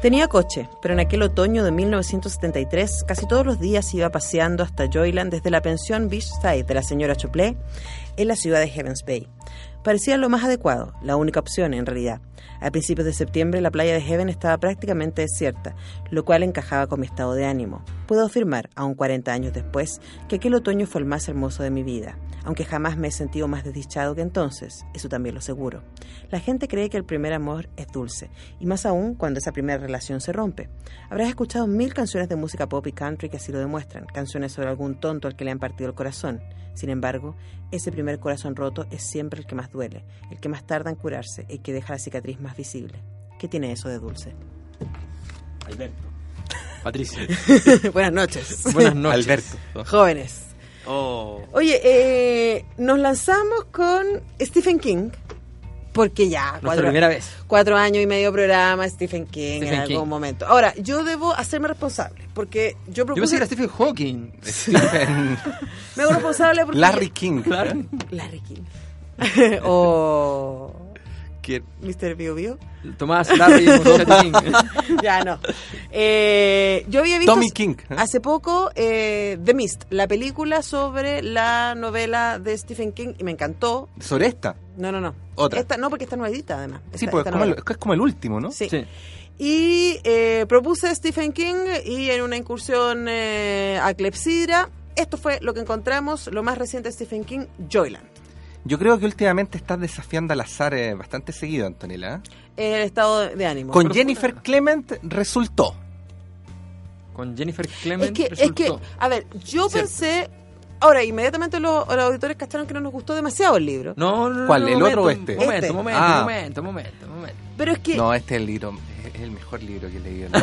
Tenía coche, pero en aquel otoño de 1973 casi todos los días iba paseando hasta Joyland desde la pensión Beachside de la señora Choplé en la ciudad de Heavens Bay. Parecía lo más adecuado, la única opción en realidad. A principios de septiembre la playa de Heaven estaba prácticamente desierta, lo cual encajaba con mi estado de ánimo. Puedo afirmar, aún 40 años después, que aquel otoño fue el más hermoso de mi vida, aunque jamás me he sentido más desdichado que entonces, eso también lo seguro. La gente cree que el primer amor es dulce, y más aún cuando esa primera relación se rompe. Habrás escuchado mil canciones de música pop y country que así lo demuestran, canciones sobre algún tonto al que le han partido el corazón. Sin embargo, ese primer corazón roto es siempre el que más duele, el que más tarda en curarse, el que deja la cicatriz más visible. ¿Qué tiene eso de dulce? Alberto. Patricia. Buenas noches. Buenas noches. Alberto. Jóvenes. Oh. Oye, eh, nos lanzamos con Stephen King, porque ya, Nuestra cuatro, primera vez. cuatro años y medio programa Stephen King Stephen en algún King. momento. Ahora, yo debo hacerme responsable, porque yo Yo pensé propuse... que era Stephen Hawking. Stephen Me hago responsable porque... Larry King. Claro. Larry King. o... Que- Mr. Bio Bio. Tomás Larry King. ya no. Eh, yo había visto Tommy King, ¿eh? hace poco eh, The Mist, la película sobre la novela de Stephen King y me encantó. Sobre esta. No, no, no. Otra. Esta, no, porque esta nuevita además. Sí, Esta- esta como el- novela. es como el último, ¿no? Sí. Sí. Y eh, propuse a Stephen King y en una incursión eh, a Clepsidra, esto fue lo que encontramos, lo más reciente de Stephen King, Joyland. Yo creo que últimamente estás desafiando al azar eh, bastante seguido, Antonella. ¿eh? El estado de ánimo. Con Jennifer Clement resultó. Con Jennifer Es Clement que, es que, resultó. a ver, yo Cierto. pensé. Ahora, inmediatamente los, los auditores cacharon que no nos gustó demasiado el libro. No, no, no, ¿Cuál, no, el momento, otro o este? Momento, Este. momento, Ah. momento, momento, momento. Pero es que. No, este es el libro, es el mejor libro que he leído.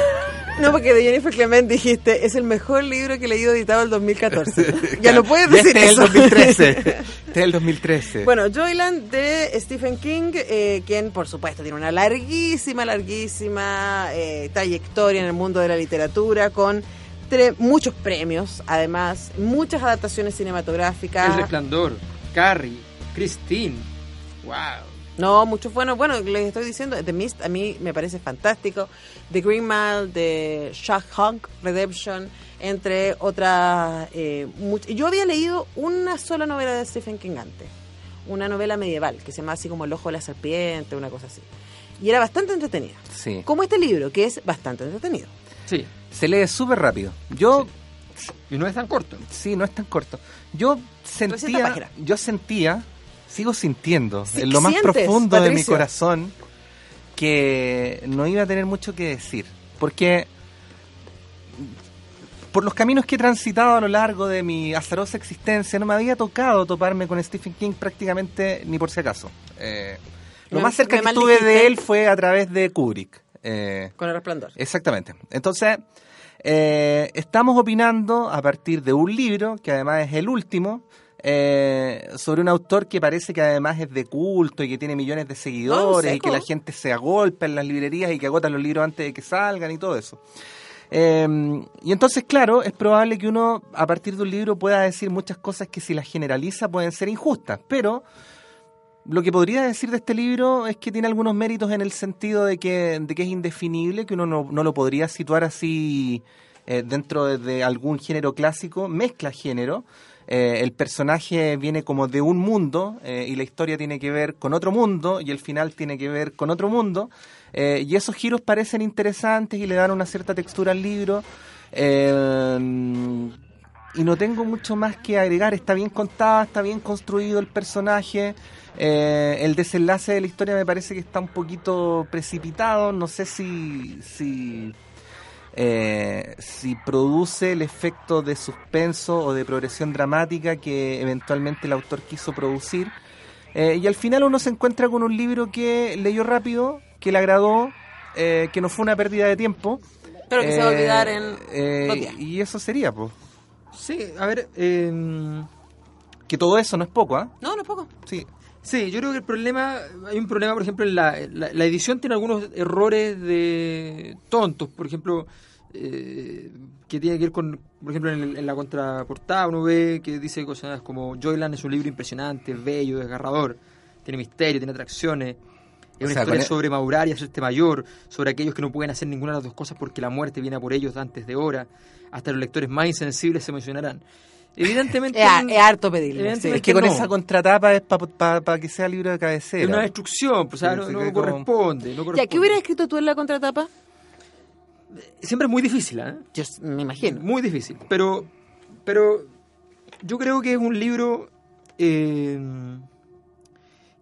No, porque de Jennifer Clement dijiste, es el mejor libro que he leído editado el 2014. ya no puedes decir este eso. es el 2013. Este es el 2013. Bueno, Joyland de Stephen King, eh, quien por supuesto tiene una larguísima, larguísima eh, trayectoria en el mundo de la literatura, con tre- muchos premios, además, muchas adaptaciones cinematográficas. El Resplandor, Carrie, Christine. Wow. No, muchos buenos. Bueno, les estoy diciendo, The Mist a mí me parece fantástico. The Green Mile, de Shawshank Redemption, entre otras. Eh, much- Yo había leído una sola novela de Stephen King antes. Una novela medieval que se llama así como El Ojo de la Serpiente, una cosa así. Y era bastante entretenida. Sí. Como este libro, que es bastante entretenido. Sí. Se lee súper rápido. Yo, Y no es tan corto. sí, no es tan corto. Yo 300 sentía, yo sentía, sigo sintiendo, Sí, en lo más sientes, profundo de mi corazón, que no iba a tener mucho que decir. Porque por los caminos que he transitado a lo largo de mi azarosa existencia, no me había tocado toparme con Stephen King prácticamente ni por si acaso. Eh, lo Me- más cerca que estuve de él fue a través de Kubrick. Eh, Con el resplandor. Exactamente. Entonces, eh, estamos opinando a partir de un libro, que además es el último, eh, sobre un autor que parece que además es de culto y que tiene millones de seguidores y que la gente se agolpa en las librerías y que agotan los libros antes de que salgan y todo eso. Eh, y entonces, claro, es probable que uno a partir de un libro pueda decir muchas cosas que si las generaliza pueden ser injustas, pero Lo que podría decir de este libro es que tiene algunos méritos en el sentido de que, de que es indefinible, que uno no, no lo podría situar así eh, dentro de, de algún género clásico, mezcla género. Eh, el personaje viene como de un mundo eh, y la historia tiene que ver con otro mundo y el final tiene que ver con otro mundo. Eh, y esos giros parecen interesantes y le dan una cierta textura al libro. Y no tengo mucho más que agregar. Está bien contada, está bien construido el personaje. El desenlace de la historia me parece que está un poquito precipitado. No sé si, si, eh, si produce el efecto de suspenso o de progresión dramática que eventualmente el autor quiso producir. Eh, y al final uno se encuentra con un libro que leyó rápido, que le agradó, eh, que no fue una pérdida de tiempo. Pero que se va a olvidar en eh. Y eso sería, pues. Sí, a ver, eh, Que todo eso no es poco, ¿ah? No, no es poco. Sí. Sí, yo creo que el problema, hay un problema, por ejemplo, en la, la, la edición tiene algunos errores de tontos, por ejemplo, eh, que tiene que ver con, por ejemplo, en, el- en la contraportada uno ve que dice cosas como Joyland es un libro impresionante, bello, desgarrador, tiene misterio, tiene atracciones, es O una sea, historia con e- sobre Mauraria, hacerte mayor, sobre aquellos que no pueden hacer ninguna de las dos cosas porque la muerte viene a por ellos antes de hora, hasta los lectores más insensibles se emocionarán. Evidentemente... Es, es harto pedirle. Evidentemente Es que con no. esa contratapa es para que sea libro de cabecera. Es una destrucción, pues, o sea, Sí, no, sí, no corresponde, Ya, corresponde. ¿qué hubieras escrito tú en la contratapa? Siempre es muy difícil, ¿eh? Yo me imagino. Muy difícil. Pero, pero yo creo que es un libro eh,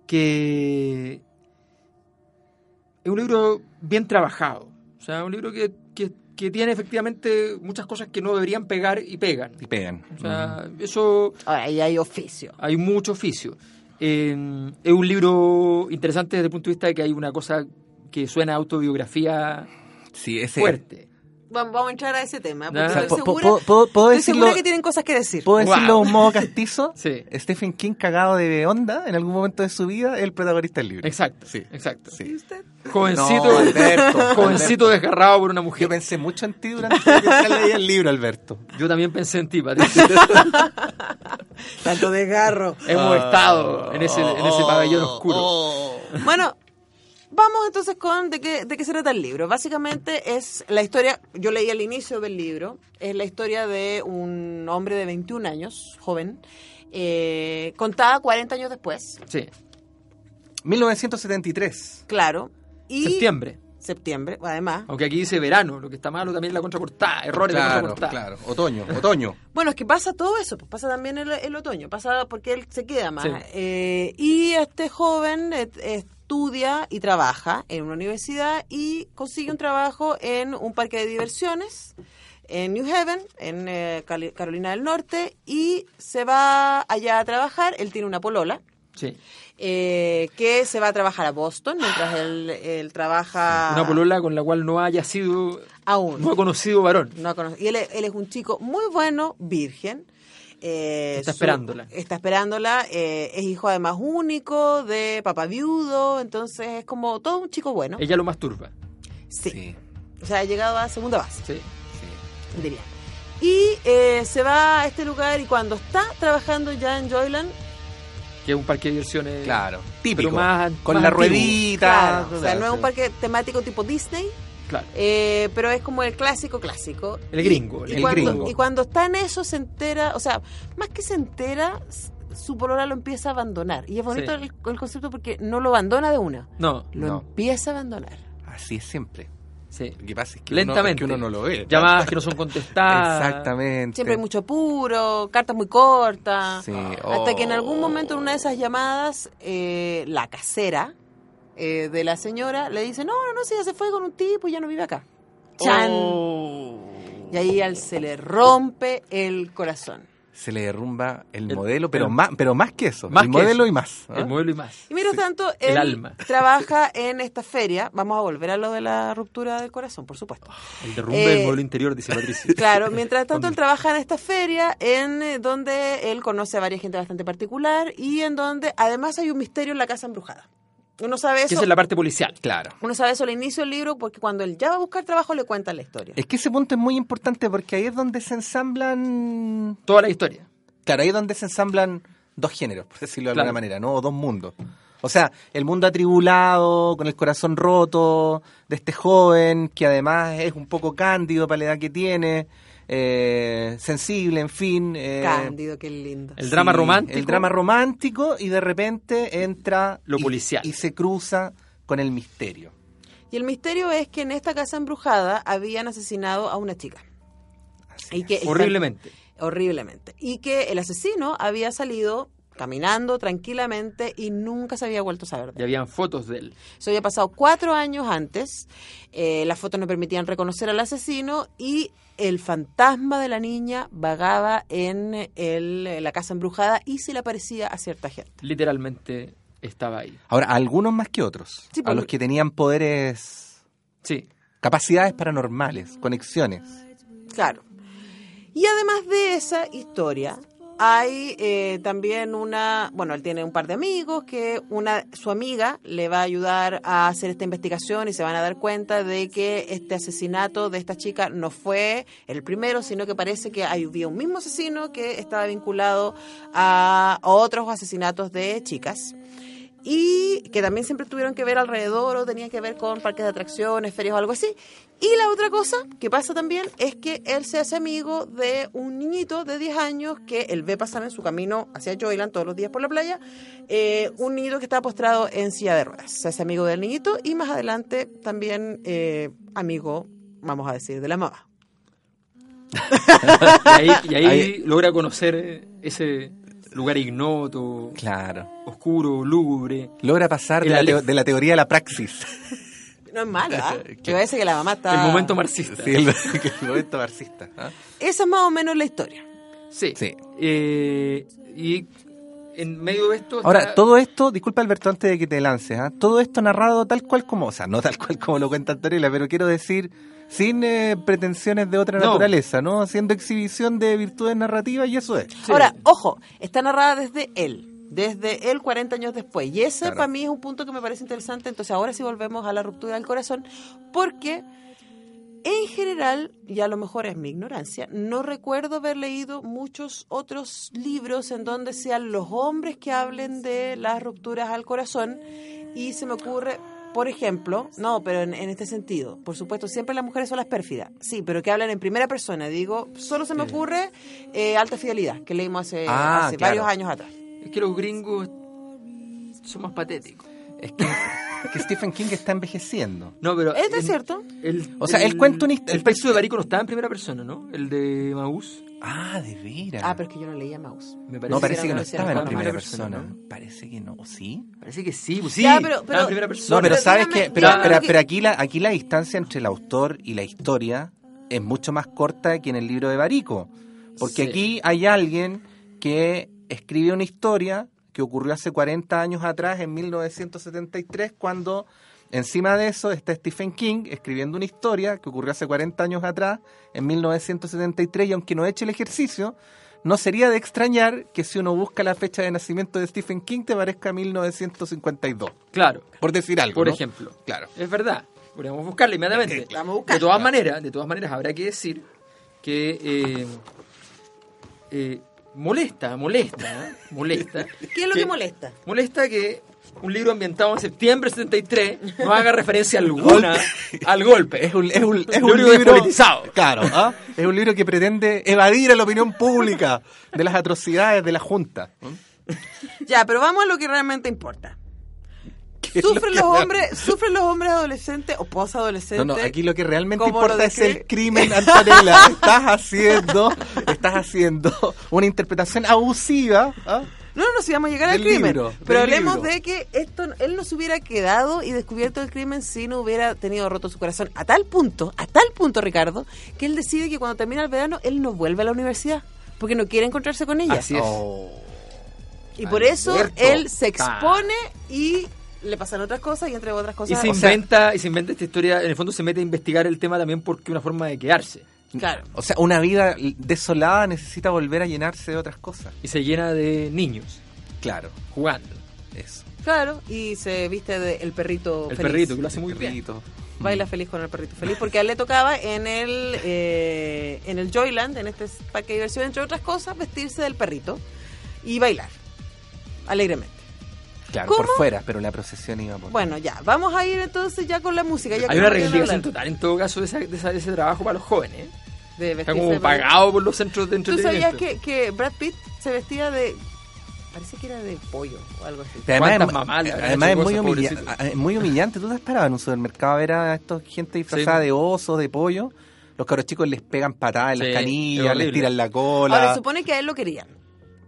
que es un libro bien trabajado. O sea, un libro que, que, tiene efectivamente muchas cosas que no deberían pegar y pegan. Y pegan. O sea, eso Ahora, ahí hay oficio. hay mucho oficio. Eh, es un libro interesante desde el punto de vista de que hay una cosa que suena a autobiografía Sí, ese. fuerte. Vamos, a entrar a ese tema. Porque Ya. O sea, estoy segura, puedo estoy decirlo- segura que tienen cosas que decir. ¿Puedo decirlo Wow. de un modo castizo? Sí. Stephen King, cagado de onda en algún momento de su vida, es el protagonista del libro. Exacto, Sí. exacto. Sí. ¿Y usted? Jovencito, No, Alberto, jovencito desgarrado por una Yo mujer. pensé mucho en ti durante que leía el libro, Alberto. Yo también pensé en ti, Patricio. Tanto desgarro. Hemos estado en ese, en ese pabellón oscuro. Bueno, vamos entonces con de qué, de qué se trata el libro. Básicamente es la historia, yo leí al inicio del libro, es la historia de un hombre de 21 años, joven, eh, contada 40 años después, Sí, 1973. claro. Y septiembre. Septiembre, además. Aunque aquí dice verano, lo que está malo también es la contraportada, errores de Claro, contraportada. claro. Otoño, otoño. Bueno, es que pasa todo eso, pues pasa también el, el otoño, pasa porque él se queda más. Sí. Eh, y este joven eh, estudia y trabaja en una universidad y consigue un trabajo en un parque de diversiones en New Haven, en eh, Carolina del Norte, y se va allá a trabajar. Él tiene una polola. Sí. Eh, que se va a trabajar a Boston mientras él, él trabaja Una polola con la cual no haya sido, aún. no ha conocido varón. No Y él, es- él es un chico muy bueno, virgen. eh, Está su- esperándola. Está esperándola. eh, es hijo además único de papá viudo. Entonces es como todo un chico bueno. Ella lo masturba. Sí. O sea, ha llegado a segunda base, Sí. diría. Y eh, se va a este lugar y cuando está trabajando ya en Joyland, Que es un parque de diversiones. Claro. Típico. Pero más- Con más la antiguo. ruedita. claro, o sea, no es un parque temático tipo Disney, Claro. eh, pero es como el clásico clásico. El Y- gringo, Y, el cuando, gringo. y cuando está en eso se entera, o sea, más que se entera, su polola lo empieza a abandonar. Y es bonito Sí. el, el concepto porque no lo abandona de una, No, lo No. empieza a abandonar. Así es siempre. Sí. Lo que pasa es que Lentamente. Uno, es que uno no lo ve. Llamadas que no son contestadas. Exactamente. Siempre hay mucho puro, cartas muy cortas. Sí. Hasta que en algún Oh. momento en una de esas llamadas, eh, la casera eh, de la señora le dice, no, no, no, si ya se fue con un tipo y ya no vive acá. ¡Chan! Oh. Y ahí a él se le rompe el corazón. Se le derrumba el, El- modelo, pero, el- más, pero más que eso. Más el que modelo eso. y más. ¿ah? El modelo y más. Y mientras Sí. tanto, El él alma. trabaja en esta feria. Vamos a volver a lo de la ruptura del corazón, por supuesto. El derrumbe Eh, del modelo interior, dice Patricia. Claro, mientras tanto él trabaja en esta feria en eh, donde él conoce a varias gente bastante particular y en donde además hay un misterio en la casa embrujada. Uno sabe Que eso. esa es la parte policial. Claro. Uno sabe eso al inicio del libro porque cuando él ya va a buscar trabajo le cuentan la historia. Es que ese punto es muy importante porque ahí es donde se ensamblan. Toda la historia. Claro, ahí es donde se ensamblan dos géneros, por decirlo de Claro. alguna manera, ¿no? O dos mundos. O sea, el mundo atribulado, con el corazón roto, de este joven que además es un poco cándido para la edad que tiene, eh, sensible, en fin. eh, Cándido, qué lindo. El drama romántico. El drama romántico y de repente entra Lo policial. y se cruza con el misterio. Y el misterio es que en esta casa embrujada habían asesinado a una chica. Y que Horriblemente. horriblemente. Y que el asesino había salido caminando tranquilamente y nunca se había vuelto a saber de Y habían fotos de él. Eso había pasado cuatro años antes. eh, las fotos no permitían reconocer al asesino y el fantasma de la niña vagaba en el- la casa embrujada y se le aparecía a cierta gente. Literalmente estaba ahí. Ahora, algunos más que otros. Sí, a porque- los que tenían poderes, Sí. capacidades paranormales, conexiones. Claro. Y además de esa historia, hay eh, también una, bueno, él tiene un par de amigos que una su amiga le va a ayudar a hacer esta investigación y se van a dar cuenta de que este asesinato de esta chica no fue el primero, sino que parece que había un mismo asesino que estaba vinculado a otros asesinatos de chicas y que también siempre tuvieron que ver alrededor o tenían que ver con parques de atracciones, ferias o algo así. Y la otra cosa que pasa también es que él se hace amigo de un niñito de 10 años que él ve pasar en su camino hacia Joyland todos los días por la playa, eh, un niñito que está postrado en silla de ruedas. Se hace amigo del niñito y más adelante también eh, amigo, vamos a decir, de la mamá. Y ahí, y ahí Ahí- logra conocer ese lugar ignoto, Claro. oscuro, lúgubre. Logra pasar la, de la teoría a la praxis. No es ¿ah? ¿Qué? Que parece que la mamá está... El momento marxista. Sí, el, el momento marxista. ¿ah? Esa es más o menos la historia. Sí. Sí. Eh, y en medio de esto. Ahora, está- todo esto, disculpa Alberto, antes de que te lances, ¿ah? todo esto narrado tal cual como, o sea, no tal cual como lo cuenta Antonella, pero quiero decir, sin eh, pretensiones de otra No. naturaleza, ¿no? Haciendo exhibición de virtudes narrativas y eso es. Sí. Ahora, ojo, está narrada desde él, desde él 40 años después. Y ese Claro. para mí es un punto que me parece interesante. Entonces ahora sí volvemos a la ruptura del corazón, porque en general, y a lo mejor es mi ignorancia, no recuerdo haber leído muchos otros libros en donde sean los hombres que hablen de las rupturas al corazón. Y se me ocurre... Por ejemplo, no, pero en, en este sentido, por supuesto, siempre las mujeres son las pérfidas, sí, pero que hablan en primera persona. Digo, solo se me ocurre eh, Alta Fidelidad, que leímos hace, Ah, hace claro. varios años atrás. Es que los gringos son más patéticos. Es que, que Stephen King está envejeciendo. No, pero. ¿Esto es cierto? el- O sea, el- él cuenta hist- El texto de Barico no estaba en primera persona, ¿no? El de Maús. Ah, de veras. Ah, pero es que yo no leía Mouse. Me no, parece que que no no estaba en primera primera persona. persona, Parece que no, ¿o ¿sí? Parece que sí, pues sí. Ya, pero- en primera persona. No, pero pero sabes dígame- que, pero, dígame pero, pero aquí la aquí la distancia entre el autor y la historia es mucho más corta que en el libro de Barico, porque Sí. aquí hay alguien que escribe una historia que ocurrió hace 40 años atrás, en 1973, cuando encima de eso está Stephen King escribiendo una historia que ocurrió hace 40 años atrás, en 1973, y aunque no eche el ejercicio, no sería de extrañar que si uno busca la fecha de nacimiento de Stephen King te parezca 1952, Claro, por decir algo. por ¿no? ejemplo. Claro. Es verdad. Podríamos buscarla inmediatamente. Vamos a buscar. De todas maneras, de todas maneras, habrá que decir que eh, eh, molesta, molesta, ¿eh? molesta. ¿Qué es lo que molesta? Molesta que un libro ambientado en septiembre de 73 no haga referencia alguna al golpe. Es un, es un, es Un un libro libro despolitizado. Claro, ¿ah? es un libro que pretende evadir a la opinión pública de las atrocidades de la Junta. Ya, pero vamos a lo que realmente importa. lo ¿Sufren los hombres, sufren los hombres adolescentes o No, posadolescentes? no, aquí lo que realmente ¿Cómo lo importa es el crimen, Antonella. Estás haciendo, estás haciendo una interpretación abusiva. ¿ah? No, no, si vamos a llegar al crimen. pero hablemos libro. de que esto, él no se hubiera quedado y descubierto el crimen si no hubiera tenido roto su corazón. A tal punto, a tal punto, Ricardo, que él decide que cuando termina el verano, él no vuelve a la universidad. Porque no quiere encontrarse con ella. Así es. Oh. Y por eso él se expone y le pasan otras cosas y entre otras Y cosas. se o sea, inventa, y se inventa esta historia, en el fondo se mete a investigar el tema también porque es una forma de quedarse. Claro. O sea, una vida desolada necesita volver a llenarse de otras cosas. Y se llena de niños Claro, jugando. eso. Claro, y se viste de el perrito El feliz. perrito, que lo hace muy bien. Perrito. Baila feliz con el perrito feliz, porque a él le tocaba en el eh, en el Joyland, en este parque de diversión, entre otras cosas, vestirse del perrito y bailar alegremente. Claro, ¿Cómo? por fuera, pero la procesión iba por Bueno, ya, vamos a ir entonces ya con la música. Ya Hay una reivindicación total en todo caso de, esa- de esa- de ese trabajo para los jóvenes. de Está como de- pagado por los centros de ¿Tú entretenimiento. sabías que, que Brad Pitt se vestía de... Parece que era de pollo o algo así. Además, ¿Cuántas es- mamás además muy, cosas, humilla- pobrecito? es muy humillante. ¿Tú te parado en un supermercado a ver a esta gente disfrazada Sí. de oso, de pollo? Los caros chicos les pegan patadas en Sí, las canillas, les tiran la cola. Ahora, supone que a él lo querían.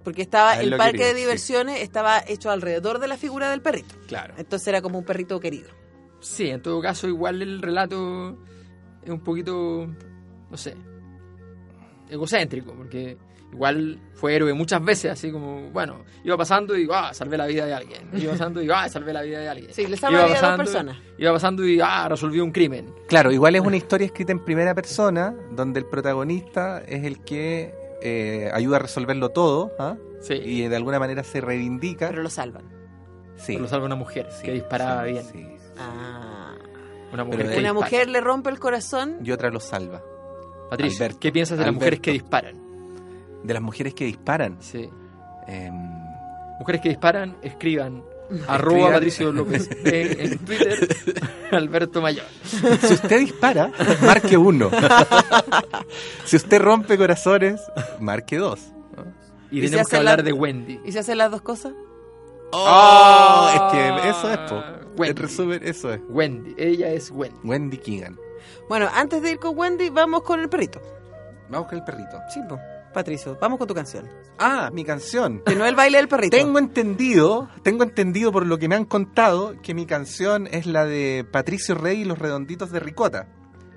Porque estaba el parque de sí. diversiones estaba hecho alrededor de la figura del perrito. Claro. Entonces era como un perrito querido. Sí, en todo caso, igual el relato es un poquito, no sé, egocéntrico, porque igual fue héroe muchas veces, así como, bueno, iba pasando y, ah, salvé la vida de alguien. Iba pasando y, ah, salvé la vida de alguien. Sí, le salva la vida a dos personas. Iba pasando y, ah, resolvió un crimen. Claro, igual es una historia escrita en primera persona, donde el protagonista es el que eh, ayuda a resolverlo todo, ¿ah? Sí. y de alguna manera se reivindica. Pero lo salvan. sí, Pero lo salva una mujer sí, que disparaba sí, bien. sí. Ah. Una mujer Pero que Una mujer le rompe el corazón. Y otra lo salva. Patricio, Alberto. ¿qué piensas de las mujeres que disparan? De las mujeres que disparan. Sí. em, Mujeres que disparan, escriban. Arroba Patricio López en Twitter, Alberto Mayor. si usted dispara, marque uno. si usted rompe corazones, marque dos. Y, ¿Y si tenemos que la- hablar de Wendy. ¿Y se hacen las dos cosas? Oh, es que eso es, po. Wendy. En resumen, eso es. Wendy, ella es Wendy. Wendy Keegan. Bueno, antes de ir con Wendy, vamos con el perrito. Vamos con el perrito. Sí, po. Patricio, vamos con tu canción. Ah, mi canción. Que no es el baile del perrito. Tengo entendido, tengo entendido por lo que me han contado que mi canción es la de Patricio Rey y los redonditos de Ricota.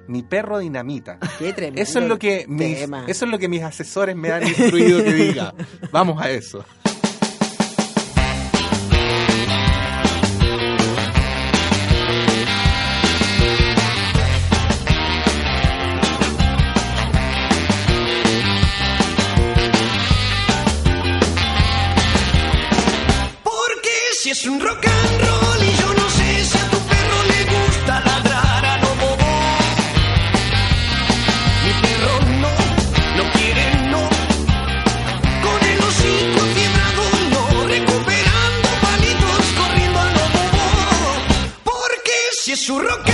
Mi perro dinamita. Qué tremendo Eso es lo que mis, tema. eso es lo que mis asesores me han instruido que diga. Vamos a eso. Es un rock and roll y yo no sé si a tu perro le gusta ladrar a lo bobo. Mi perro no, no quiere no. Con el hocico quebrado no, recuperando palitos corriendo a lo bobo. Porque si es un rock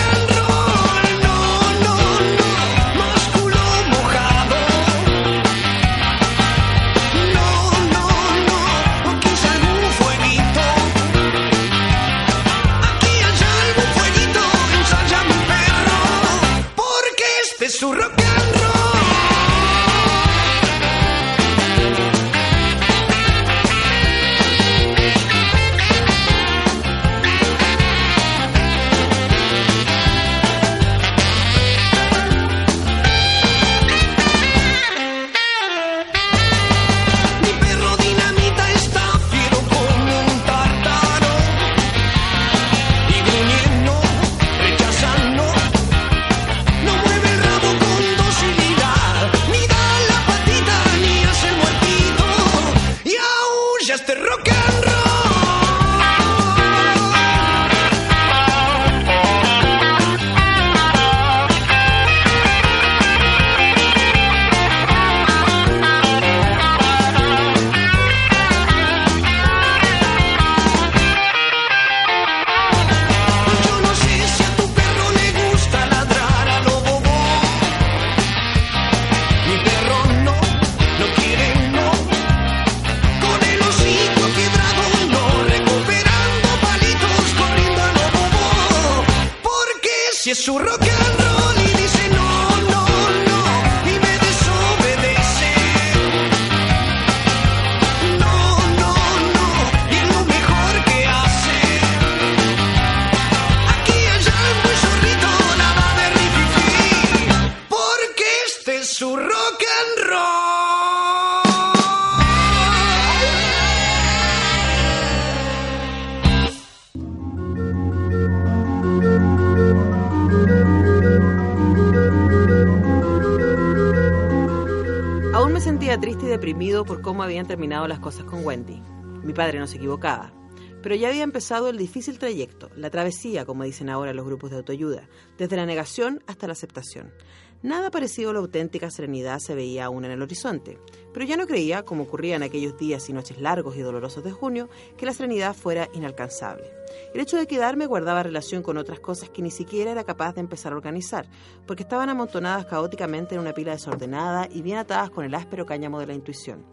Triste y deprimido por cómo habían terminado las cosas con Wendy. Mi padre no se equivocaba. Pero ya había empezado el difícil trayecto, la travesía, como dicen ahora los grupos de autoayuda, desde la negación hasta la aceptación. Nada parecido a la auténtica serenidad se veía aún en el horizonte, pero ya no creía, como ocurría en aquellos días y noches largos y dolorosos de junio, que la serenidad fuera inalcanzable. El hecho de quedarme guardaba relación con otras cosas que ni siquiera era capaz de empezar a organizar, porque estaban amontonadas caóticamente en una pila desordenada y bien atadas con el áspero cáñamo de la intuición.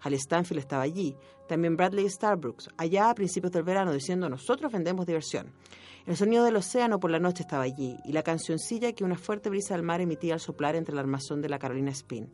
Hal Stanfield estaba allí, también Bradley Starbrooks, allá a principios del verano, diciendo nosotros vendemos diversión. El sonido del océano por la noche estaba allí, y la cancioncilla que una fuerte brisa del mar emitía al soplar entre el armazón de la Carolina Spin.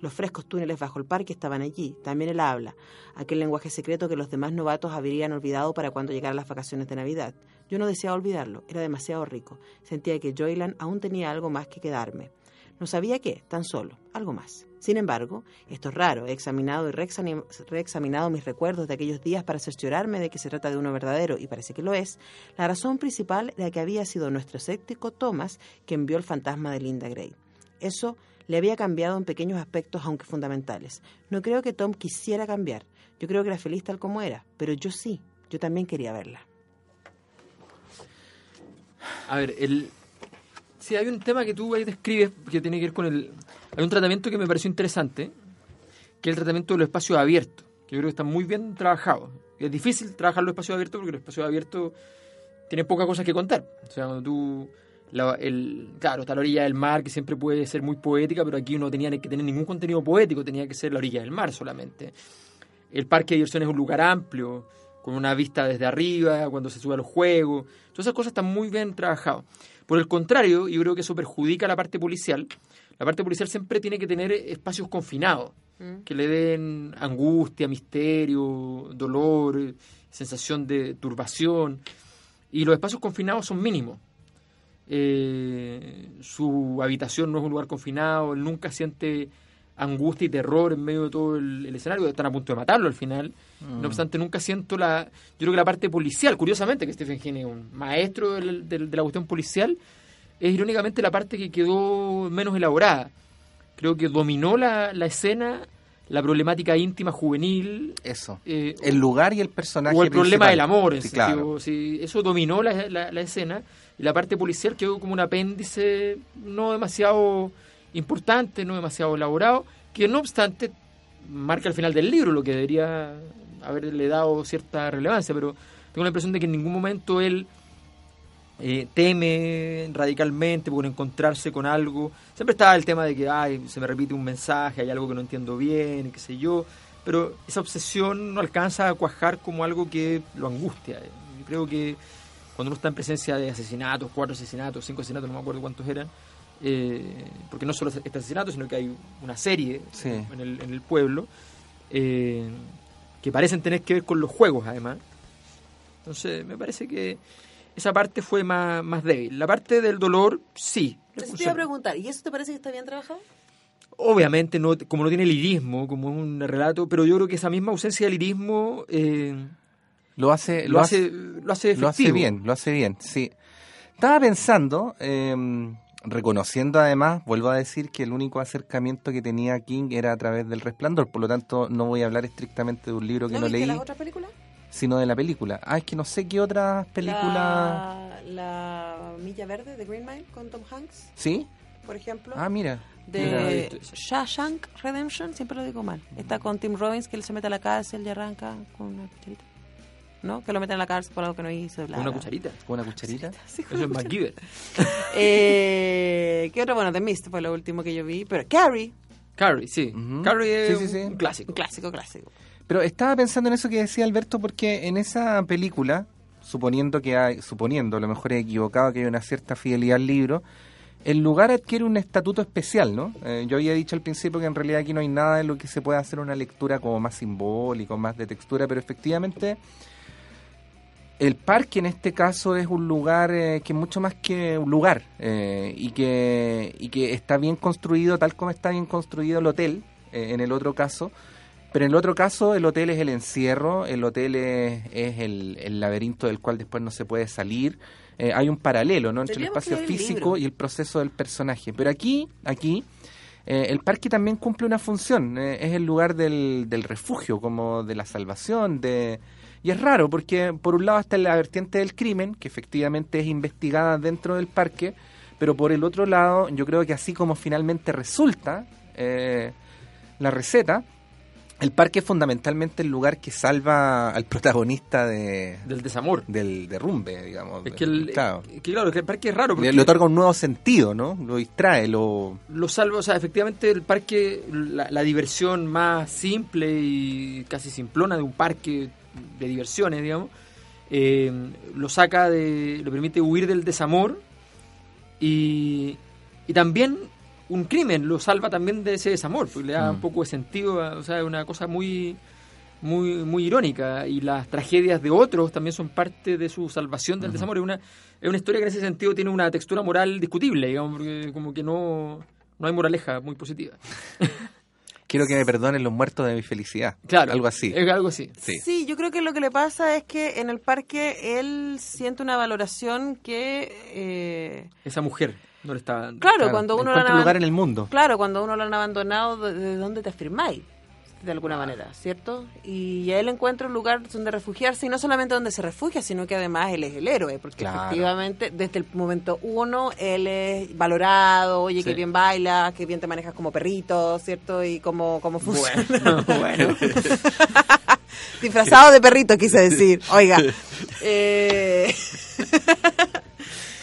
Los frescos túneles bajo el parque estaban allí, también el habla, aquel lenguaje secreto que los demás novatos habrían olvidado para cuando llegaran las vacaciones de Navidad. Yo no deseaba olvidarlo, era demasiado rico. Sentía que Joyland aún tenía algo más que quedarme. No sabía qué, tan solo, algo más. Sin embargo, esto es raro, he examinado y reexaminado mis recuerdos de aquellos días para cerciorarme de que se trata de uno verdadero, y parece que lo es. La razón principal era que había sido nuestro escéptico Thomas que envió el fantasma de Linda Gray. Eso le había cambiado en pequeños aspectos, aunque fundamentales. No creo que Tom quisiera cambiar. Yo creo que era feliz tal como era, pero yo sí, yo también quería verla. A ver, el... Sí, hay un tema que tú ahí describes que tiene que ver con el... Hay un tratamiento que me pareció interesante, que es el tratamiento de los espacios abiertos, que yo creo que está muy bien trabajado. Es difícil trabajar los espacios abiertos porque los espacios abiertos tienen pocas cosas que contar. O sea, cuando tú... claro, está la orilla del mar, que siempre puede ser muy poética, pero aquí uno tenía que tener ningún contenido poético, tenía que ser la orilla del mar solamente. El parque de diversiones es un lugar amplio, con una vista desde arriba, cuando se sube a los juegos. Todas esas cosas están muy bien trabajadas. Por el contrario, yo creo que eso perjudica la parte policial. La parte policial siempre tiene que tener espacios confinados, que le den angustia, misterio, dolor, eh, sensación de turbación. Y los espacios confinados son mínimos. Eh, su habitación no es un lugar confinado, él nunca siente angustia y terror en medio de todo el, el escenario, están a punto de matarlo al final. No obstante, nunca siento la... Yo creo que la parte policial, curiosamente, que Stephen King es un maestro del- del- de la cuestión policial, es irónicamente la parte que quedó menos elaborada. Creo que dominó la, la escena, la problemática íntima juvenil, Eso. eh, El lugar y el personaje. o el problema del amor en Sí, claro. sí, eso dominó la, la- la escena y la parte policial quedó como un apéndice no demasiado importante, no demasiado elaborado, que no obstante marca el final del libro, lo que debería haberle dado cierta relevancia, pero tengo la impresión de que en ningún momento él eh, teme radicalmente por encontrarse con algo. Siempre estaba el tema de que ay, se me repite un mensaje, hay algo que no entiendo bien, qué sé yo, pero esa obsesión no alcanza a cuajar como algo que lo angustia. Yo creo que cuando uno está en presencia de asesinatos, cuatro asesinatos, cinco asesinatos, no me acuerdo cuántos eran, eh, porque no solo este asesinato, sino que hay una serie Sí. en, el, en el pueblo, eh, que parecen tener que ver con los juegos además. Entonces me parece que esa parte fue más, más débil. La parte del dolor, sí. Entonces te iba a preguntar, ¿y eso te parece que está bien trabajado? Obviamente, no, como no tiene lirismo, como un relato, pero yo creo que esa misma ausencia de lirismo eh, Lo hace, lo, hace, lo hace efectivo. Lo hace bien, lo hace bien, sí. Estaba pensando, eh, reconociendo además, vuelvo a decir que el único acercamiento que tenía King era a través del resplandor, por lo tanto no voy a hablar estrictamente de un libro que no, viste leí, las otras películas? Sino de la película. Ah, es que no sé qué otras películas... La, la Milla Verde de Green Mile con Tom Hanks, ¿Sí? por ejemplo. Ah, mira. de Mira, Shawshank Redemption, siempre lo digo mal. Está con Tim Robbins, que él se mete a la cárcel y arranca con una cucharita. ¿No? Que lo meten a la cárcel por algo que no hizo. bla, Una cucharita. ¿Con una cucharita? Sí, Eso es MacGyver. eh, ¿Qué otro? Bueno, The Mist fue lo último que yo vi. Pero Carrie, Carrie, sí. Carrie es Sí, sí, sí. un clásico. un clásico, clásico. Pero estaba pensando en eso que decía Alberto, porque en esa película, suponiendo que hay, suponiendo, a lo mejor he equivocado, que hay una cierta fidelidad al libro, el lugar adquiere un estatuto especial, ¿no? Eh, yo había dicho al principio que en realidad aquí no hay nada de lo que se pueda hacer una lectura como más simbólica, más de textura, pero efectivamente el parque en este caso es un lugar eh, que es mucho más que un lugar eh, y, que, y que está bien construido tal como está bien construido el hotel en el otro caso. Pero en el otro caso el hotel es el encierro, el hotel es, es el, el laberinto del cual después no se puede salir. Eh, hay un paralelo ¿no? entre el espacio el físico y el proceso del personaje. Pero aquí, aquí eh, el parque también cumple una función. eh, es el lugar del, del refugio, como de la salvación, de Y es raro porque por un lado está la vertiente del crimen, que efectivamente es investigada dentro del parque, pero por el otro lado yo creo que así como finalmente resulta eh, la receta, el parque es fundamentalmente el lugar que salva al protagonista de, Del desamor. del derrumbe, digamos. Es que, el, Claro. es que claro, que el parque es raro porque Le, le otorga un nuevo sentido, ¿no? Lo distrae, lo... lo salva, o sea, efectivamente el parque, la, la diversión más simple y casi simplona de un parque de diversiones, digamos, eh, lo saca de, le permite huir del desamor y, y también un crimen lo salva también de ese desamor, porque le da Mm. un poco de sentido, a- o sea, es una cosa muy muy muy irónica y las tragedias de otros también son parte de su salvación del desamor. Es una, es una historia que en ese sentido tiene una textura moral discutible, digamos, porque como que no, no hay moraleja muy positiva. Quiero que me perdonen los muertos de mi felicidad. Claro. Algo así. Es algo así. Sí. Sí, yo creo que lo que le pasa es que en el parque él siente una valoración que... eh, Esa mujer no le está claro, Claro, cuando uno lo han lugar en el mundo. Claro, cuando uno lo han abandonado, ¿de, de dónde te afirmáis? De alguna manera, ¿cierto? Y él encuentra un lugar donde refugiarse y no solamente donde se refugia, sino que además él es el héroe, porque Claro. efectivamente desde el momento uno él es valorado, oye, Sí. que bien bailas, que bien te manejas como perrito, ¿cierto? Y cómo, cómo funciona. Bueno, bueno. Disfrazado de perrito, quise decir. Oiga. Eh,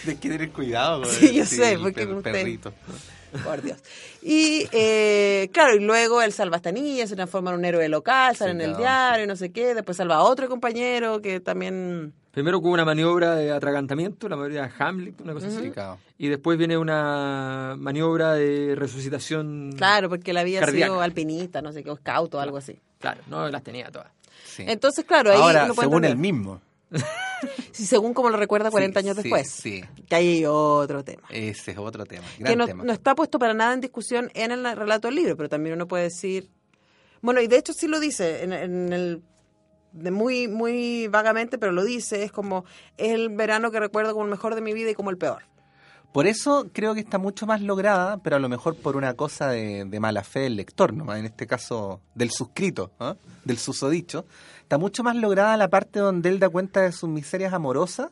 Hay que tener cuidado con Sí, yo sé, porque usted- Por Dios. Y eh, claro, y luego él salva a esta niña, se transforma en un héroe local, sale Sí, en el claro. diario, no sé qué, después salva a otro compañero que también... Primero con una maniobra de atragantamiento, la maniobra de Hamlet, una cosa así. Y después viene una maniobra de resucitación. Claro, porque él había Cardíaca. sido alpinista, no sé qué, o scout o algo así. Claro, no las tenía todas. Entonces, claro, ahí Ahora, pueden según entender. el mismo. Sí, según como lo recuerda 40 Sí, años sí, después. Sí, Que hay otro tema. ese es otro tema. Gran que no, tema. no está puesto para nada en discusión en el relato del libro, pero también uno puede decir... Bueno, y de hecho sí lo dice en, en el... De muy, muy vagamente, pero lo dice, es como es el verano que recuerdo como el mejor de mi vida y como el peor. Por eso creo que está mucho más lograda, pero a lo mejor por una cosa de, mala fe del lector, nomás en este caso del suscrito, ¿ah? del susodicho. Está mucho más lograda la parte donde él da cuenta de sus miserias amorosas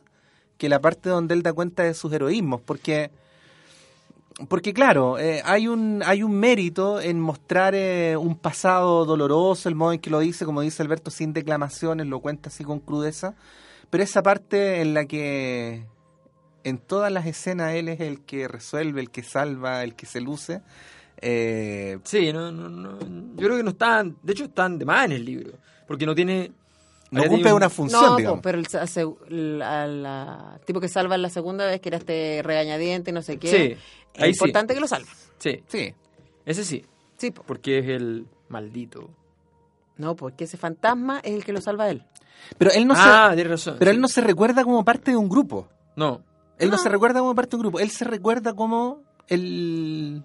que la parte donde él da cuenta de sus heroísmos, porque porque claro, eh, hay un hay un mérito en mostrar eh, un pasado doloroso, el modo en que lo dice, como dice Alberto, sin declamaciones, lo cuenta así con crudeza, pero esa parte en la que en todas las escenas él es el que resuelve, el que salva, el que se luce. eh, Sí, no, no, no, yo creo que no están, de hecho están de más en el libro, porque no tiene... no cumple una función, no, digamos. pero el, tipo que salva la segunda vez, que era este regañadiente y no sé qué. Sí, es ahí sí. importante que lo salve. Sí, Sí, ese sí, Sí, po. porque es el maldito. no, porque ese fantasma es el que lo salva a él. pero él no ah, se, tienes razón. pero sí. él no se recuerda como parte de un grupo. No, Él no. No. se recuerda como parte de un grupo, él se recuerda como el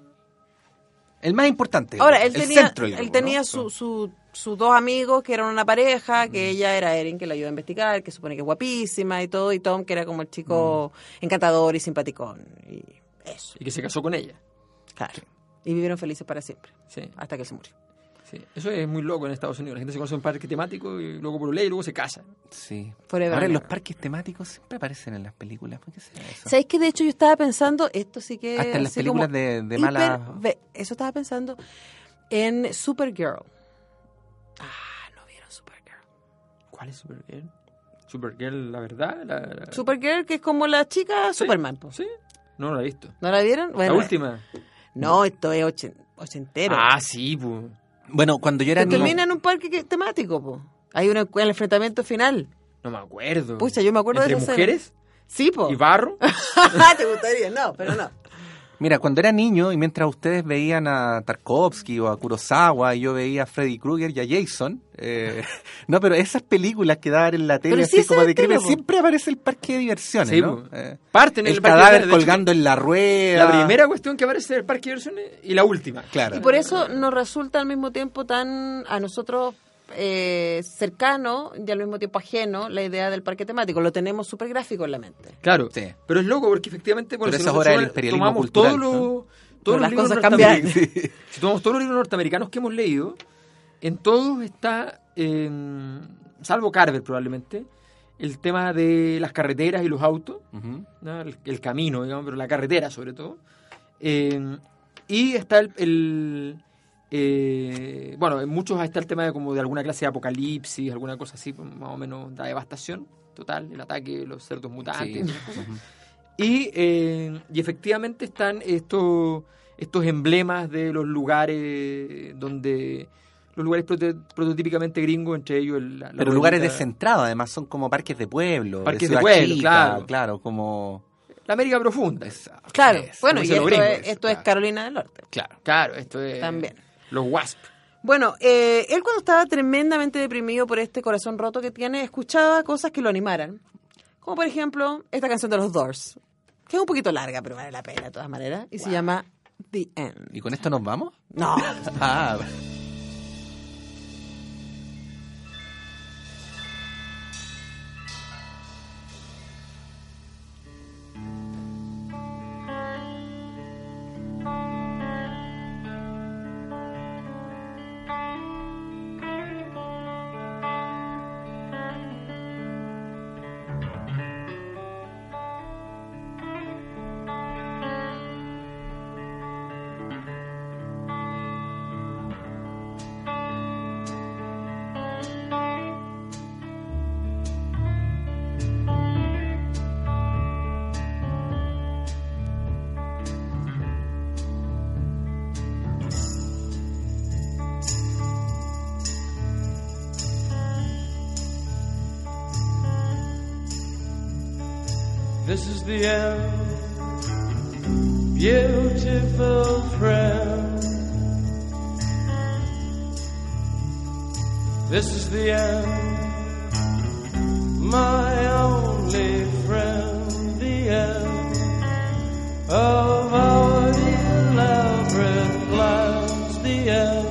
el más importante. Ahora, él el tenía, centro del él tenía ¿no? su, su- sus dos amigos que eran una pareja, que ella era Erin, que la ayuda a investigar, que supone que es guapísima y todo, y Tom, que era como el chico encantador y simpaticón. Y eso, y que se casó con ella. claro. Y vivieron felices para siempre, Sí, hasta que él se murió. Sí. Eso es muy loco en Estados Unidos. La gente se conoce en un parque temático y luego por ley y luego se casa. Sí. Forever Ahora, los parques temáticos siempre aparecen en las películas. ¿Por qué será eso? ¿Sabéis que de hecho yo estaba pensando, esto sí que... Hasta en las películas de, mala... Eso estaba pensando en Supergirl. Ah, no vieron Supergirl. ¿Cuál es Supergirl? Supergirl, la verdad. La, la- Supergirl, que es como la chica ¿Sí? Superman. po. ¿Sí? No, no la he visto. ¿No la vieron? Bueno, la última. No, esto es ochen- ochentero. Ah, sí, pues. Bueno, cuando yo era niño... termina en un parque que- temático, po. Hay un el enfrentamiento final. No me acuerdo. Pucha, yo me acuerdo de ¿Entre esa mujeres? Sí, po. ¿Y barro? Te gustaría, no, pero no. Mira, cuando era niño y mientras ustedes veían a Tarkovsky o a Kurosawa y yo veía a Freddy Krueger y a Jason, eh, no, pero esas películas que daban en la tele Pero así sí, como de crimen, siempre aparece el parque de diversiones, Sí, ¿no? Eh, Parten en el el parque cadáver hecho, colgando en la rueda. La primera cuestión que aparece es el parque de diversiones y la última. Claro. Y por eso nos resulta al mismo tiempo tan a nosotros eh, cercano y al mismo tiempo ajeno la idea del parque temático. Lo tenemos súper gráfico en la mente. Claro. Sí. Pero es loco porque efectivamente, bueno, Pero si esa es nosotros hora del imperialismo tomamos cultural, todos los, ¿no? todos los las libros cosas cambian. norteamericanos- Si tomamos todos los libros norteamericanos que hemos leído, en todos está eh, salvo Carver probablemente, el tema de las carreteras y los autos, el, el camino, digamos, pero la carretera sobre todo. Eh, y está el... el, eh, bueno, en muchos está el tema de como de alguna clase de apocalipsis, alguna cosa así, pues, más o menos da devastación total, el ataque de los cerdos mutantes. Sí. Y, eh, y efectivamente están estos, estos emblemas de los lugares donde... Los lugares prote- prototípicamente gringos, entre ellos el, la, la Pero lugares descentrados, además, son como parques de pueblo. Parques de ciudad pueblo, chica, claro. Claro, como... La América profunda. Claro, Es, bueno, y esto, gringos, es, esto es claro. Carolina del Norte. Claro. Claro, esto es... También. Los WASP. Bueno, eh, él cuando estaba tremendamente deprimido por este corazón roto que tiene, escuchaba cosas que lo animaran. Como por ejemplo, esta canción de los Doors, que es un poquito larga, pero vale la pena de todas maneras, y se llama The End. ¿Y con esto nos vamos? No, Ah, The end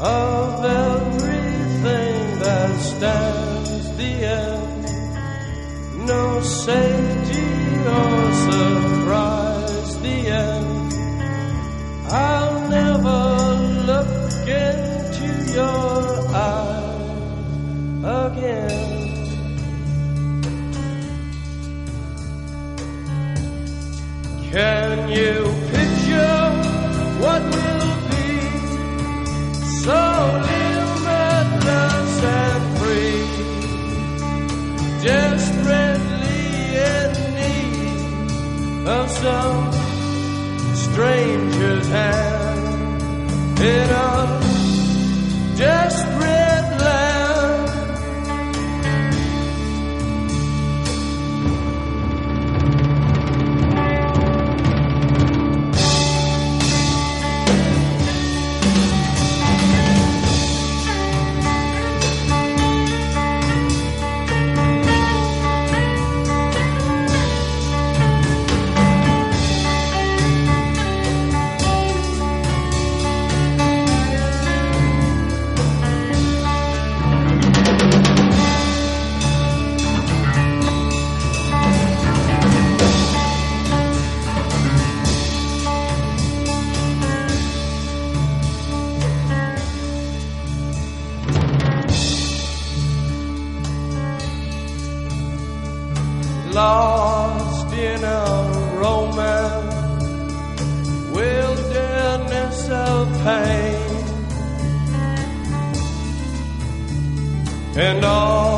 of everything that stands. The end no safety or surprise. The end. I'll never look into your eyes again. Can you stranger's hand. in all and all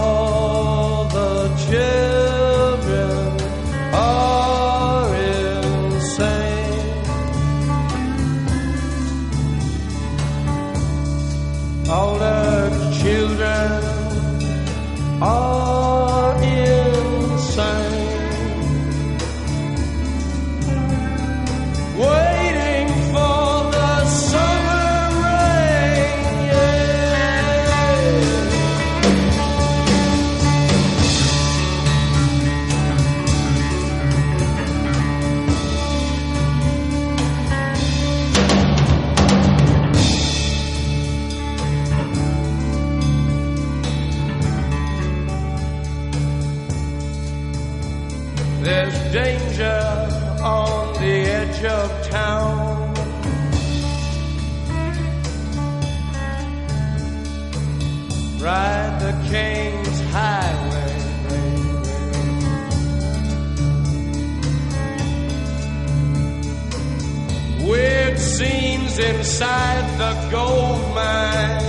the gold mine.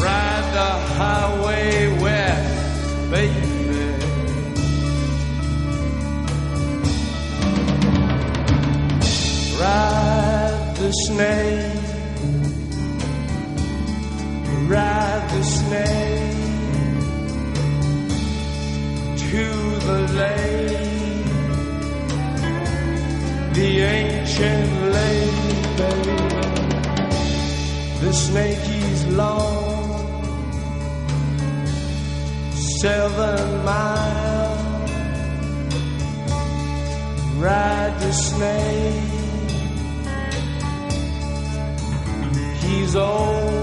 Ride the highway west, baby. Ride the snake, ride the snake to the lake, the ancient baby. The snake is long, seven miles. Ride the snake. He's old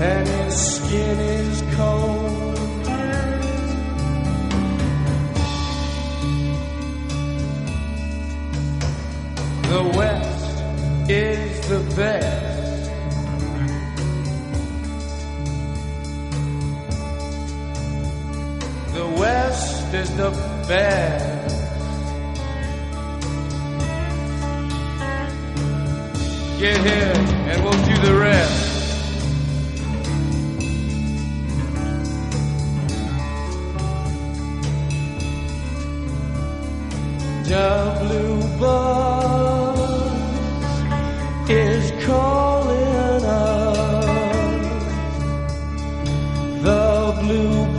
and his skin is cold. The West is the best. The West is the best. Get here and we'll do the rest. Blue bus is calling us. The blue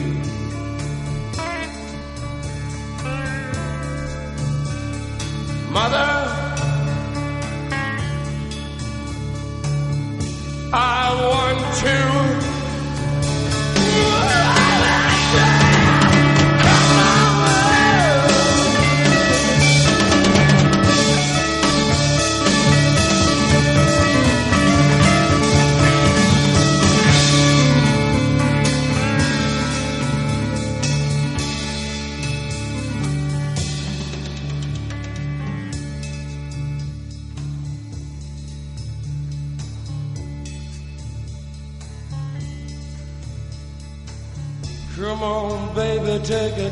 Mother,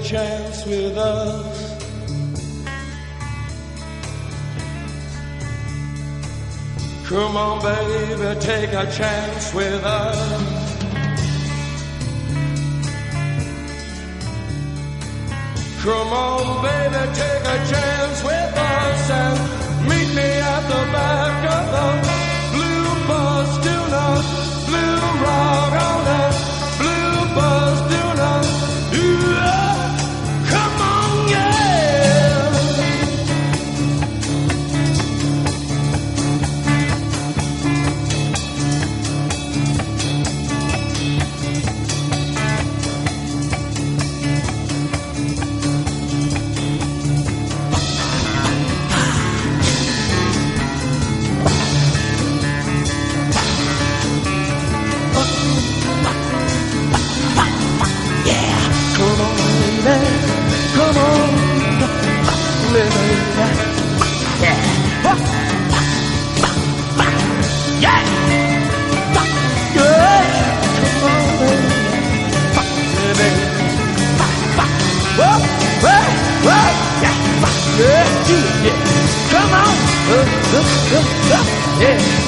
chance with us. Come on, baby, take a chance with us. Come on, baby, take a chance with us and meet me at the back of the Yeah.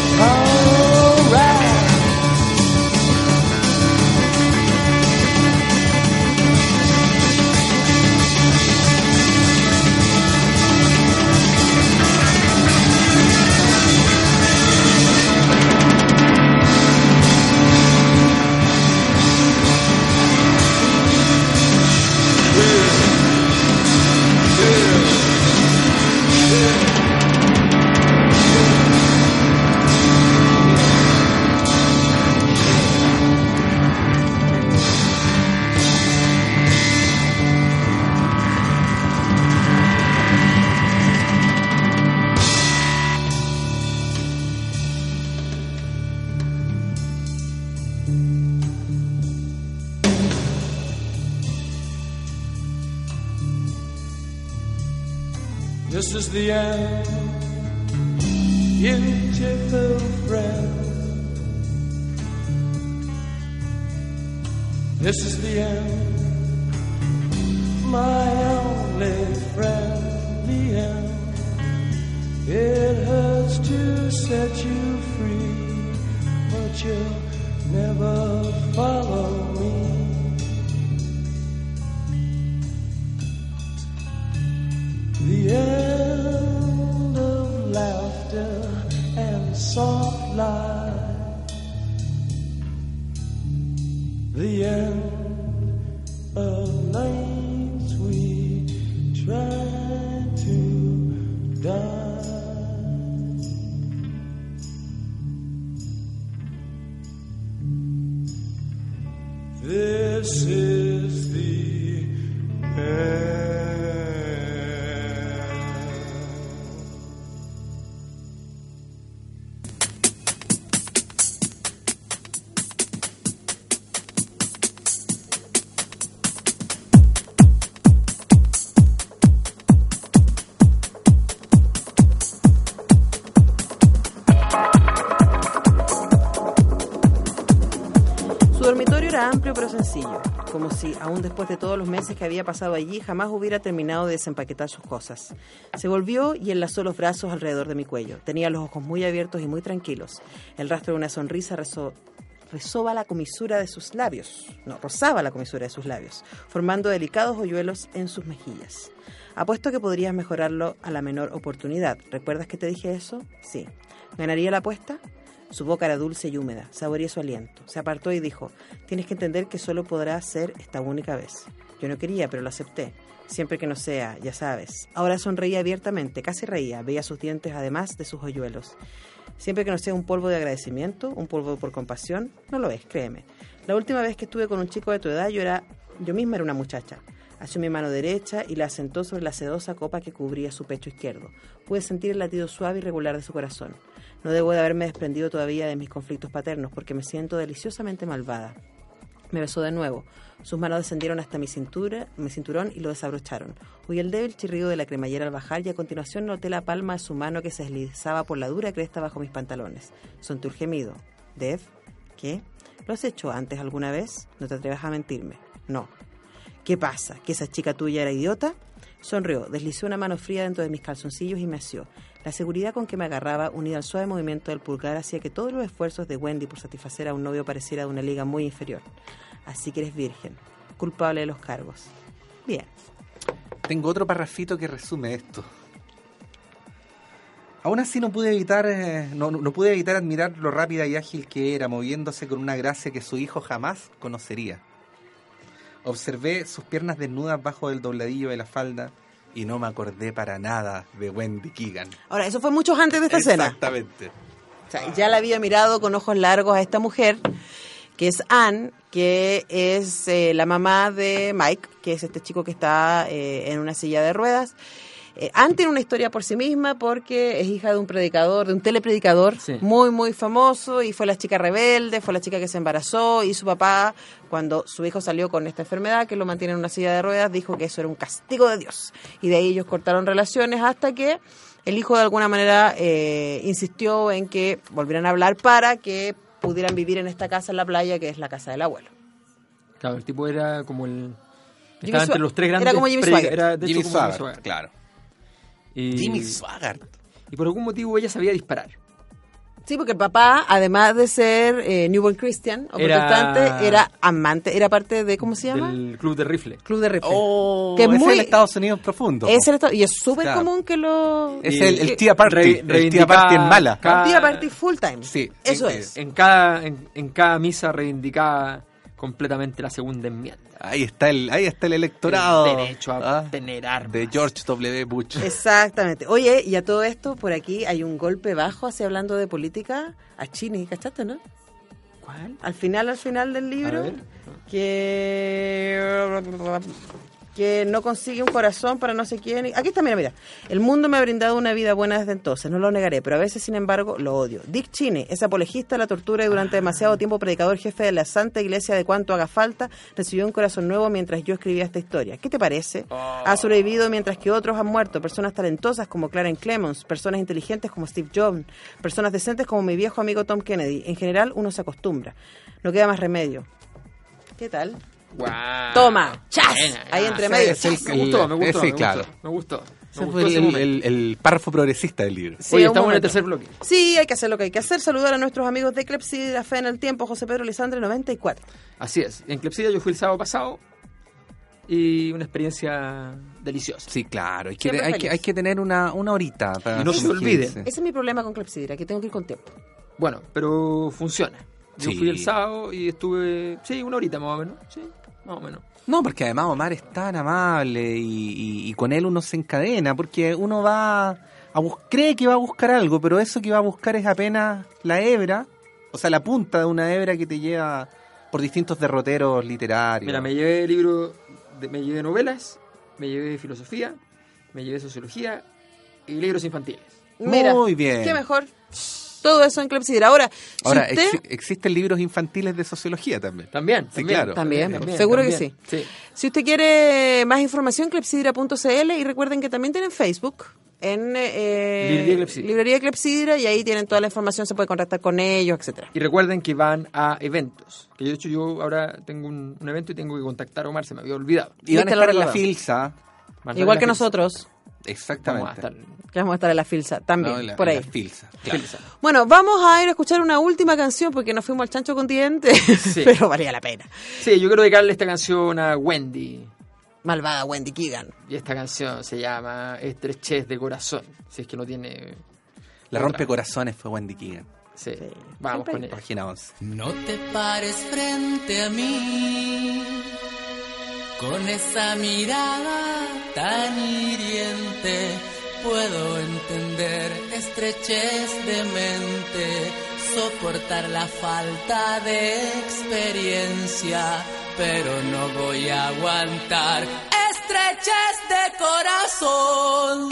Era amplio pero sencillo, como si, aún después de todos los meses que había pasado allí, jamás hubiera terminado de desempaquetar sus cosas. Se volvió y enlazó los brazos alrededor de mi cuello. Tenía los ojos muy abiertos y muy tranquilos. El rastro de una sonrisa rezó, resoba la comisura de sus labios, no, rozaba la comisura de sus labios, formando delicados hoyuelos en sus mejillas. Apuesto que podrías mejorarlo a la menor oportunidad. ¿Recuerdas que te dije eso? Sí. ¿Ganaría la apuesta? Su boca era dulce y húmeda, saboreé su aliento. Se apartó y dijo, tienes que entender que solo podrá ser esta única vez. Yo no quería, pero lo acepté. Siempre que no sea, ya sabes. Ahora sonreía abiertamente, casi reía, veía sus dientes además de sus hoyuelos. Siempre que no sea un polvo de agradecimiento, un polvo por compasión, no lo es, créeme. La última vez que estuve con un chico de tu edad, yo era, yo misma era una muchacha. Asió mi mano derecha y la asentó sobre la sedosa copa que cubría su pecho izquierdo. Pude sentir el latido suave y regular de su corazón. No debo de haberme desprendido todavía de mis conflictos paternos porque me siento deliciosamente malvada. Me besó de nuevo. Sus manos descendieron hasta mi cintura, mi cinturón y lo desabrocharon. Oí el débil chirrido de la cremallera al bajar y a continuación noté la palma de su mano que se deslizaba por la dura cresta bajo mis pantalones. Sonté un gemido. Dev, ¿qué? ¿Lo has hecho antes alguna vez? No te atrevas a mentirme. No. ¿Qué pasa? ¿Que esa chica tuya era idiota? Sonrió, deslizó una mano fría dentro de mis calzoncillos y me asió. La seguridad con que me agarraba, unida al suave movimiento del pulgar, hacía que todos los esfuerzos de Wendy por satisfacer a un novio pareciera de una liga muy inferior. Así que eres virgen, culpable de los cargos. Bien. Tengo otro parrafito que resume esto. Aún así no pude evitar eh, no, no pude evitar admirar lo rápida y ágil que era, moviéndose con una gracia que su hijo jamás conocería. Observé sus piernas desnudas bajo el dobladillo de la falda y no me acordé para nada de Wendy Keegan. Ahora, eso fue mucho antes de esta escena. Exactamente. O sea, ya la había mirado con ojos largos a esta mujer, que es Anne, que es eh, la mamá de Mike, que es este chico que está eh, en una silla de ruedas. Eh, Anne tiene una historia por sí misma porque es hija de un predicador, de un telepredicador Sí. muy, muy famoso y fue la chica rebelde, fue la chica que se embarazó y su papá, cuando su hijo salió con esta enfermedad que lo mantiene en una silla de ruedas, dijo que eso era un castigo de Dios. Y de ahí ellos cortaron relaciones hasta que el hijo de alguna manera eh, insistió en que volvieran a hablar para que pudieran vivir en esta casa en la playa que es la casa del abuelo. Claro, el tipo era como el... Estaba entre los tres era grandes... como Jimmy Swaggart. Era, de hecho, Jimmy como Jimmy Swaggart, Swaggart. claro. Y, Jimmy Swaggart. y por algún motivo ella sabía disparar. Sí, porque el papá, además de ser eh, newborn Christian o Era- protestante, era amante, era parte de, ¿cómo se llama? Del club de rifle. Club de rifle. Oh, Que muy- es el Estados Unidos profundo. Es el estado- y es súper Claro. común que lo... Es el, el Tea Party. Re- el reivindicaba Party en mala. cada- Día party full time. Sí, Eso es. En cada, en, en cada misa reivindicaba completamente la segunda enmienda. Ahí está el, ahí está el electorado. El derecho a Ah, tener armas. de George W. Bush. Exactamente. Oye, y a todo esto, por aquí hay un golpe bajo, así hablando de política, a Chini, ¿cachaste, no? ¿Cuál? Al final, al final del libro, ver. que... que no consigue un corazón para no sé quién. Aquí está, mira, mira. El mundo me ha brindado una vida buena desde entonces, no lo negaré, pero a veces, sin embargo, lo odio. Dick Cheney es apologista de la tortura y durante demasiado tiempo predicador jefe de la Santa Iglesia de cuanto haga falta, recibió un corazón nuevo mientras yo escribía esta historia. ¿Qué te parece? Ha sobrevivido mientras que otros han muerto. Personas talentosas como Clarence Clemons, personas inteligentes como Steve Jobs, personas decentes como mi viejo amigo Tom Kennedy. En general, uno se acostumbra. No queda más remedio. ¿Qué tal? Guau. Toma, chas, Buena, ahí ah, entre medio. sí. Me gustó, me gustó, Sí, me claro. gustó, me gustó. Me el, párrafo progresista del libro. Sí, Oye, estamos en el tercer bloque. Sí, hay que hacer lo que hay que hacer. Saludar a nuestros amigos de Clepsidra, Fe en el Tiempo, José Pedro Lisandre 94. Así es. En Clepsida yo fui el sábado pasado y una experiencia deliciosa. Sí, claro. Hay que, Siempre hay que, feliz. hay que tener una, una horita para Y no se olviden. Ese es mi problema con Clepsidra, que tengo que ir con tiempo. Bueno, pero funciona. Yo Sí. fui el sábado y estuve, sí, una horita más o menos. Sí, más o menos. No, porque además Omar es tan amable y, y- y con él uno se encadena, porque uno va a bus- cree que va a buscar algo, pero eso que va a buscar es apenas la hebra, o sea, la punta de una hebra que te lleva por distintos derroteros literarios. Mira, me llevé libros, de- me llevé novelas, me llevé filosofía, me llevé sociología y libros infantiles. Mira, Muy bien. qué mejor. Todo eso en Clepsidra. Ahora, si Ahora, usted... exi- existen libros infantiles de sociología también. También, Sí, también, claro. También, seguro que también. Sí. Si usted quiere más información, clepsidra.cl y recuerden que también tienen Facebook en eh, Librería Clepsidra. Librería Clepsidra y ahí tienen toda la información, se puede contactar con ellos, etcétera. Y recuerden que van a eventos. Que de hecho yo ahora tengo un, un evento y tengo que contactar a Omar, se me había olvidado. Y van a estar en la. FILSA. Igual que nosotros, Exactamente. Vamos a estar que vamos a estar en la Filsa también, No, la- por ahí. la FILSA. claro. FILSA. Bueno, vamos a ir a escuchar una última canción porque nos fuimos al chancho continente, Sí. pero valía la pena. Sí, yo quiero dedicarle esta canción a Wendy. Malvada Wendy Keegan. Y esta canción se llama Estrechez de Corazón. Si es que no tiene. La otra. rompecorazones fue Wendy Keegan. Sí. Sí. Vamos Siempre con ella. Página 11. No te pares frente a mí con esa mirada tan hiriente. Puedo entender estrechez de mente, soportar la falta de experiencia, pero no voy a aguantar estrechez de corazón.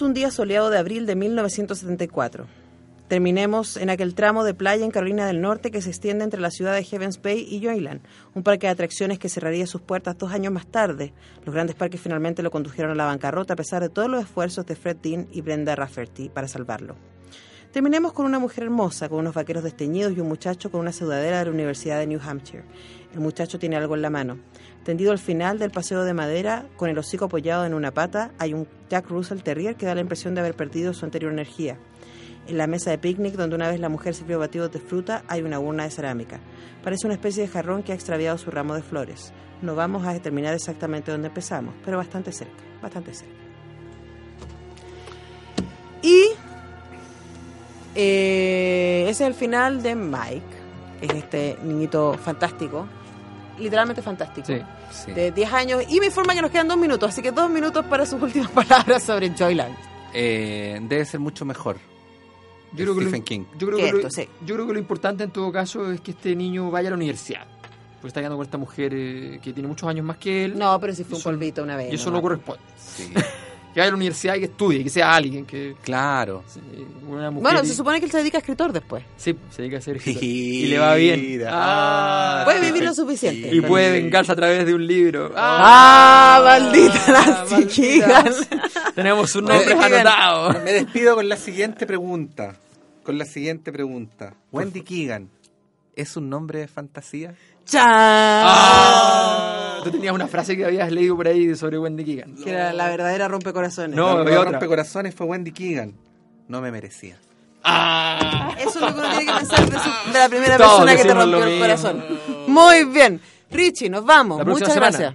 Un día soleado de abril de 1974. Terminemos en aquel tramo de playa en Carolina del Norte que se extiende entre la ciudad de Heavens Bay y Joyland, un parque de atracciones que cerraría sus puertas dos años más tarde. Los grandes parques finalmente lo condujeron a la bancarrota a pesar de todos los esfuerzos de Fred Dean y Brenda Rafferty para salvarlo. Terminemos con una mujer hermosa, con unos vaqueros desteñidos y un muchacho con una sudadera de la Universidad de New Hampshire. El muchacho tiene algo en la mano. Tendido al final del paseo de madera, con el hocico apoyado en una pata, hay un Jack Russell Terrier que da la impresión de haber perdido su anterior energía. En la mesa de picnic, donde una vez la mujer sirvió batidos de fruta, hay una urna de cerámica. Parece una especie de jarrón que ha extraviado su ramo de flores. No vamos a determinar exactamente dónde empezamos, pero bastante cerca, bastante cerca. Y eh, ese es el final de Mike, es este niñito fantástico, literalmente fantástico, Sí. Sí. de 10 años, y me informa que nos quedan dos minutos, así que dos minutos para sus últimas palabras sobre Joyland. Eh, debe ser mucho mejor. Yo creo, que Stephen lo, King. yo, creo Que que lo, esto, sí. yo creo que lo importante en todo caso es que este niño vaya a la universidad. Porque está quedando con esta mujer eh, que tiene muchos años más que él. No, pero si fue un polvito una vez. y eso no no corresponde. Sí. Que vaya a la universidad y que estudie, que sea alguien, que claro. sí, una mujer. Bueno, y- se supone que él se dedica a escritor después. Sí, se dedica a ser escritor. y le va bien. Mira. Ah, Puede vivir lo suficiente. y puede vengarse a través de un libro. ¡Ah, maldita Nancy maldita. Keegan! Tenemos nombres Keegan, anotados. Me despido con la siguiente pregunta. Con la siguiente pregunta. Wendy Keegan, ¿es un nombre de fantasía? ¡Chan! Ah, Tú tenías una frase que habías leído por ahí sobre Wendy Keegan. Que era la verdadera rompecorazones. No, la otra. rompecorazones fue Wendy Keegan. No me merecía. Ah, Eso es lo que uno tiene que pensar de, su- de la primera Todos persona que te rompió el corazón. Muy bien. Richie, nos vamos. Muchas semana. gracias.